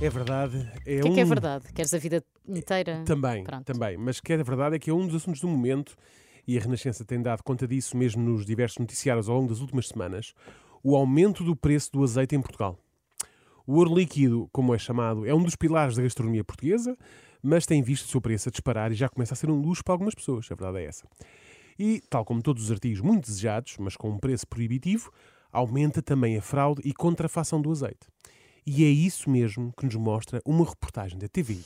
É verdade. É O que é um... que é verdade? Queres a vida inteira? Também, Pronto. também. Mas que é verdade é que é um dos assuntos do momento, e a Renascença tem dado conta disso mesmo nos diversos noticiários ao longo das últimas semanas, o aumento do preço do azeite em Portugal. O ouro líquido, como é chamado, é um dos pilares da gastronomia portuguesa, mas tem visto o seu preço a disparar e já começa a ser um luxo para algumas pessoas, a verdade é essa. E, tal como todos os artigos muito desejados, mas com um preço proibitivo, aumenta também a fraude e contrafação do azeite. E é isso mesmo que nos mostra uma reportagem da TVI.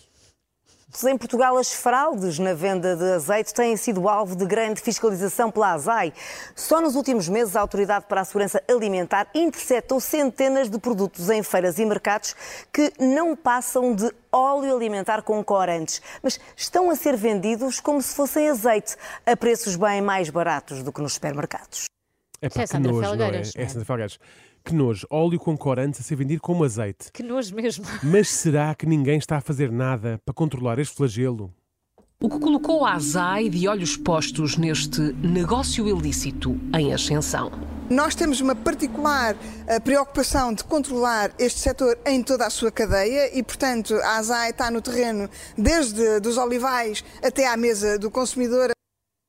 Em Portugal, as fraudes na venda de azeite têm sido alvo de grande fiscalização pela ASAI. Só nos últimos meses, a Autoridade para a Segurança Alimentar interceptou centenas de produtos em feiras e mercados que não passam de óleo alimentar com corantes, mas estão a ser vendidos como se fossem azeite, a preços bem mais baratos do que nos supermercados. É É que Sandra nojo, não é? É é? Sandra Felgueiras. Que nojo. Óleo com corantes a ser vendido como azeite. Que nojo mesmo. Mas será que ninguém está a fazer nada para controlar este flagelo? O que colocou a ASAI de olhos postos neste negócio ilícito em ascensão. Nós temos uma particular eh, preocupação de controlar este setor em toda a sua cadeia e, portanto, a ASAI está no terreno desde dos olivais até à mesa do consumidor.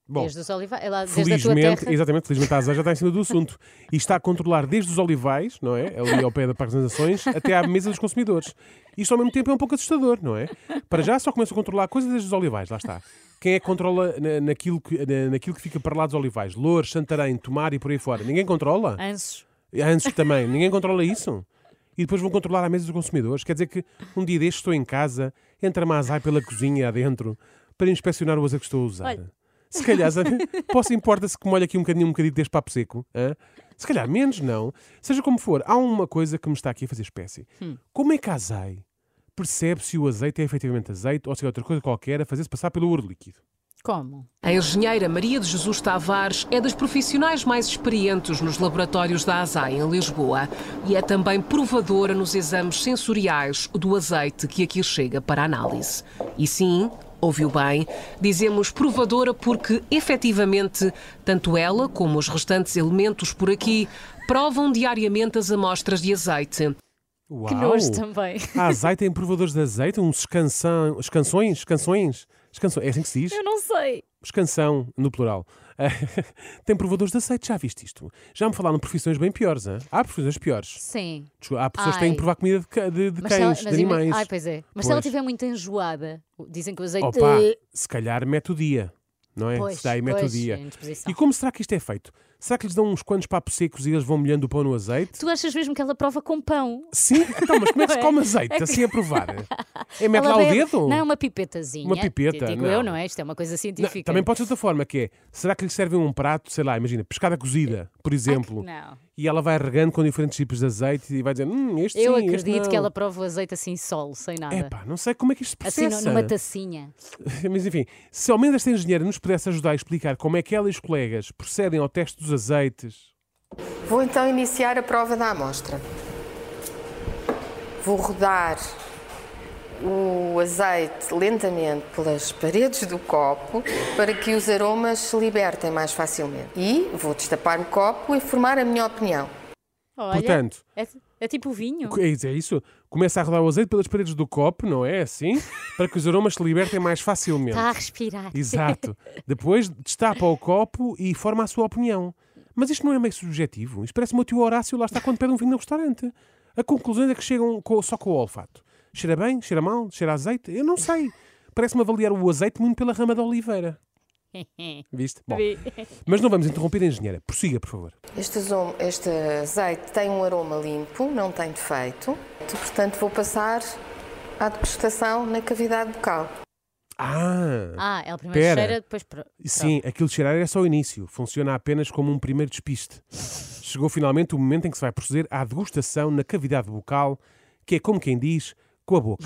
Bom, Desde os olivais, lá, desde felizmente, exatamente, felizmente a ASA já está em cima do assunto e está a controlar desde os olivais, não é? Ali ao pé da Parque das Nações, até à mesa dos consumidores. Isto ao mesmo tempo é um pouco assustador, não é? Para já só começa a controlar coisas desde os olivais, lá está. Quem é que controla na- naquilo que, na- naquilo que fica para lá dos olivais? Louros, Santarém, Tomar e por aí fora. Ninguém controla? Ansos. Antes também. Ninguém controla isso? E depois vão controlar a mesa dos consumidores. Quer dizer que um dia destes estou em casa, entra a Azai pela cozinha adentro para inspecionar o azeite que estou a usar. Olha. Se calhar, posso importa-se que molhe aqui um bocadinho, um bocadinho deste papo seco? hã? Se calhar menos, não. Seja como for, há uma coisa que me está aqui a fazer espécie. Como é que a Azai percebe se o azeite é efetivamente azeite ou se é outra coisa qualquer a fazer-se passar pelo ouro líquido? Como? A engenheira Maria de Jesus Tavares é das profissionais mais experientes nos laboratórios da ASAI em Lisboa e é também provadora nos exames sensoriais do azeite que aqui chega para análise. E sim, ouviu bem, dizemos provadora porque efetivamente tanto ela como os restantes elementos por aqui provam diariamente as amostras de azeite. Uau! Que nojo também. A Azai tem provadores de azeite, uns escanção, escanções, escanções, é assim que se diz? Eu não sei. Escanção, no plural. tem provadores de azeite, já viste isto? Já me falaram de profissões bem piores, hein? há profissões piores. Sim. Há pessoas que têm Ai. que provar comida de, ca- de, de Mas se ela- cães, mas de ima- animais. Ai, pois é. Mas se ela Pois. estiver muito enjoada, dizem que o azeite. Opa, se calhar mete o dia, não é? Pois, se dá aí mete o dia. E como será que isto é feito? Será que lhes dão uns quantos papos secos e eles vão molhando o pão no azeite? Tu achas mesmo que ela prova com pão? Sim? Então, mas como é que se Não é? come azeite É assim a provar? É mete lá o dedo? Não, uma pipetazinha. Uma pipeta, Digo não. eu, não é? Isto é uma coisa Não, científica. também pode ser outra forma, que é, será que lhe servem um prato, sei lá, imagina, pescada cozida, por exemplo, Não. E ela vai regando com diferentes tipos de azeite e vai dizer, hum, este Eu sim, este acredito não. que ela prova o azeite assim solo, sem nada. Epá, não sei como é que isto se assim processa. numa tacinha. Mas enfim, se ao menos esta engenheira nos pudesse ajudar a explicar como é que ela e os colegas procedem ao teste dos azeites. Vou então iniciar a prova da amostra. Vou rodar o azeite lentamente pelas paredes do copo para que os aromas se libertem mais facilmente. E vou destapar o copo e formar a minha opinião. Olha, Portanto, é, é tipo o vinho. é isso, é isso. Começa a rodar o azeite pelas paredes do copo, não é assim? Para que os aromas se libertem mais facilmente. Está a respirar. Exato. Depois destapa o copo e forma a sua opinião. Mas isto não é meio subjetivo. Isto parece o meu tio Horácio lá está quando pede um vinho no restaurante. A conclusão é que chegam com- só com o olfato. Cheira bem? Cheira mal? Cheira a azeite? Eu não sei. Parece-me avaliar o azeite muito pela rama da oliveira. Viste? Bom, mas não vamos interromper a engenheira. Prossiga, por favor. Este, este azeite tem um aroma limpo, não tem defeito. Portanto, vou passar à degustação na cavidade bucal. Ah! Ah, ela primeiro Pera. cheira, depois. pro- Sim, aquilo de cheirar é só o início. Funciona apenas como um primeiro despiste. Chegou finalmente o momento em que se vai proceder à degustação na cavidade bucal, que é como quem diz, com a boca.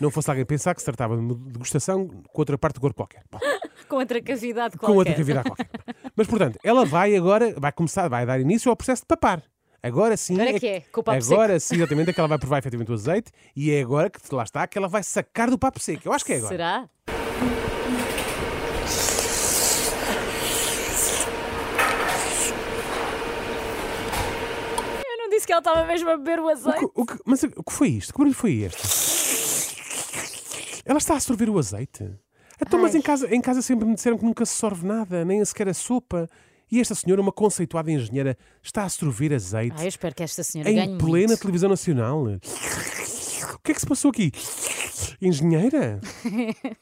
Não fosse alguém pensar que se tratava de uma degustação com outra parte do corpo qualquer. Bom, Com outra cavidade qualquer. com outra cavidade qualquer. Mas, portanto, ela vai agora, vai começar, vai dar início ao processo de papar. Agora sim. Agora que é, com o papo agora sim, exatamente, é que ela vai provar efetivamente o azeite e é agora que lá está que ela vai sacar do papo seco. Eu acho que é agora. Será? Eu não disse que ela estava mesmo a beber o O azeite. que- o que- mas o que foi isto? Que barulho foi este? Ela está a sorver o azeite? Então, mas em casa, em casa sempre me disseram que nunca se sorve nada, nem sequer a sopa. E esta senhora, uma conceituada engenheira, está a sorver azeite Ah, eu espero que esta senhora em ganhe plena muito. televisão nacional. O que é que se passou aqui? Engenheira?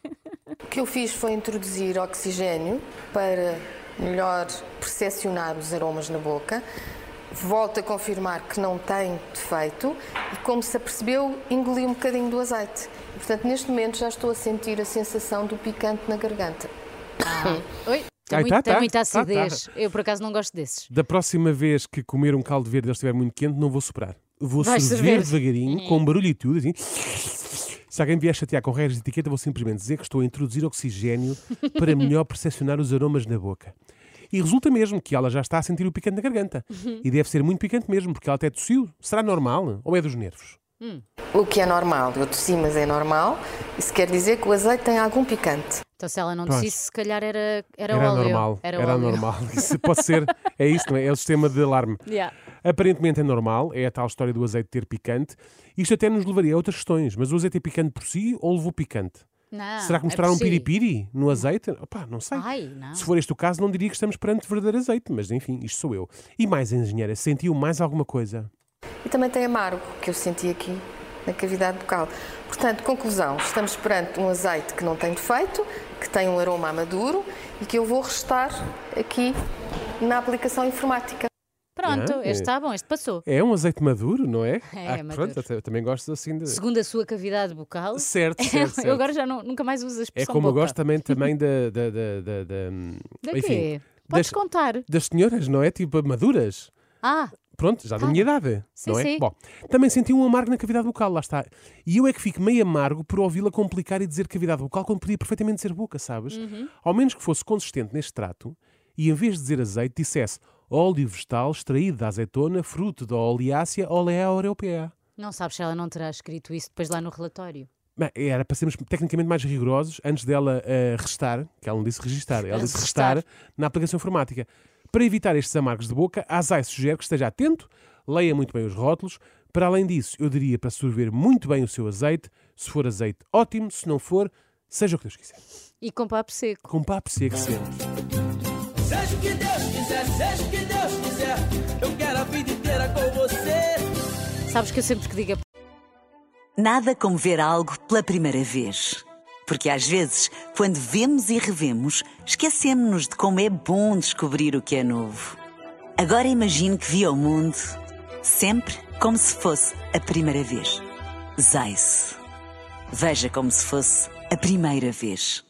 O que eu fiz foi introduzir oxigênio para melhor percepcionar os aromas na boca. Volto a confirmar que não tem defeito e, como se apercebeu, engoli um bocadinho do azeite. E, portanto, neste momento já estou a sentir a sensação do picante na garganta. Oi, tem, Ai, muito- tá, tem tá, muita tá, tá. acidez. Eu, por acaso, não gosto desses. Da próxima vez que comer um caldo verde estiver muito quente, não vou soprar. Vou Vais sorver sorver. devagarinho, com um barulho e tudo, assim. Se alguém vier chatear com regras de etiqueta, vou simplesmente dizer que estou a introduzir oxigênio para melhor percepcionar os aromas na boca. E resulta mesmo que ela já está a sentir o picante na garganta. E deve ser muito picante mesmo, porque ela até tossiu. Será normal? Ou é dos nervos? O que é normal, eu tossi, mas é normal. Isso quer dizer que o azeite tem algum picante. Então, se ela não Pois. dissesse, se calhar era, era, Era óleo. normal. Era, Era, óleo. normal. Isso pode ser. É isso, não é? É o sistema de alarme. Yeah. Aparentemente é normal, é a tal história do azeite ter picante. Isto até nos levaria a outras questões. Mas o azeite é picante por si ou levou picante? Não, Será que é mostraram um por si. piripiri no azeite? Opá, não sei. Ai, não. Se for este o caso, não diria que estamos perante verdadeiro azeite, mas enfim, isto sou eu. E mais, engenheira, sentiu mais alguma coisa? E também tem amargo, que eu senti aqui na cavidade bucal. Portanto, conclusão, estamos perante um azeite que não tem defeito, que tem um aroma maduro e que eu vou restar aqui na aplicação informática. Pronto, é. este está bom, este passou. É um azeite maduro, não é? É, ah, maduro. Pronto, eu também gosto assim de. Segundo a sua cavidade bucal. Certo, certo, certo. Eu agora já não- nunca mais uso a É expressão como eu boca. gosto também, também da. da, da, da, da- Da enfim, quê? Podes das, contar. das senhoras, não é? Tipo, maduras. Ah, Pronto, já da Ah, minha idade, sim, não é? sim. Bom, também senti um amargo na cavidade bucal, lá está. E eu é que fico meio amargo por ouvi-la complicar e dizer cavidade bucal quando podia perfeitamente ser boca, sabes? Uhum. Ao menos que fosse consistente neste trato e em vez de dizer azeite, dissesse óleo vegetal extraído da azeitona, fruto da oleácea olea europeia. não sabes se ela não terá escrito isso depois lá no relatório. Bem, era para sermos tecnicamente mais rigorosos antes dela eh, restar, que ela não disse registar, ela disse Restar. restar na aplicação informática. Para evitar estes amargos de boca, a ASAI sugere que esteja atento, leia muito bem os rótulos. Para além disso, eu diria para sorver muito bem o seu azeite. Se for azeite, ótimo. Se não for, seja o que Deus quiser. E com papo seco. Com papo seco sempre. Seja o que Deus quiser, seja o que Deus quiser. Eu quero a vida inteira com você. Sabes que eu sempre que digo Nada como ver algo pela primeira vez. Porque às vezes, quando vemos e revemos, esquecemos-nos de como é bom descobrir o que é novo. Agora imagine que viu o mundo sempre como se fosse a primeira vez. Zais. Veja como se fosse a primeira vez.